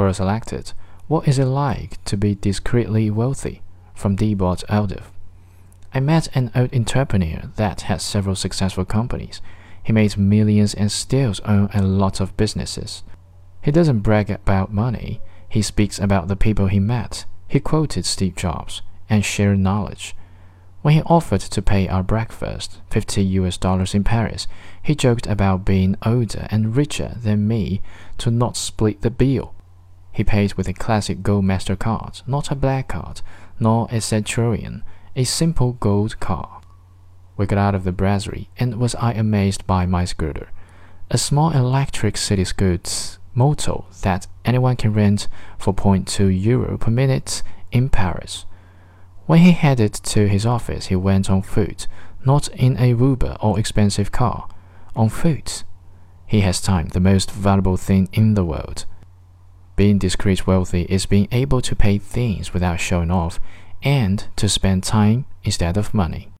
were selected. What is it like to be discreetly wealthy? From Thibaud Adlv. I met an old entrepreneur that had several successful companies. He made millions and still owns a lot of businesses. He doesn't brag about money. He speaks about the people he met. He quoted Steve Jobs and shared knowledge. When he offered to pay our breakfast, 50 US dollars in Paris, he joked about being older and richer than me to not split the bill. He paid with a classic gold MasterCard, not a black card, nor a Centurion, a simple gold card. We got out of the brasserie, and was I amazed by my scooter, a small electric Cityscoots motor that anyone can rent for 0.2 euro per minute in Paris. When he headed to his office, he went on foot, not in a Uber or expensive car, on foot. He has time, the most valuable thing in the world. Being discreet wealthy is being able to pay things without showing off and to spend time instead of money.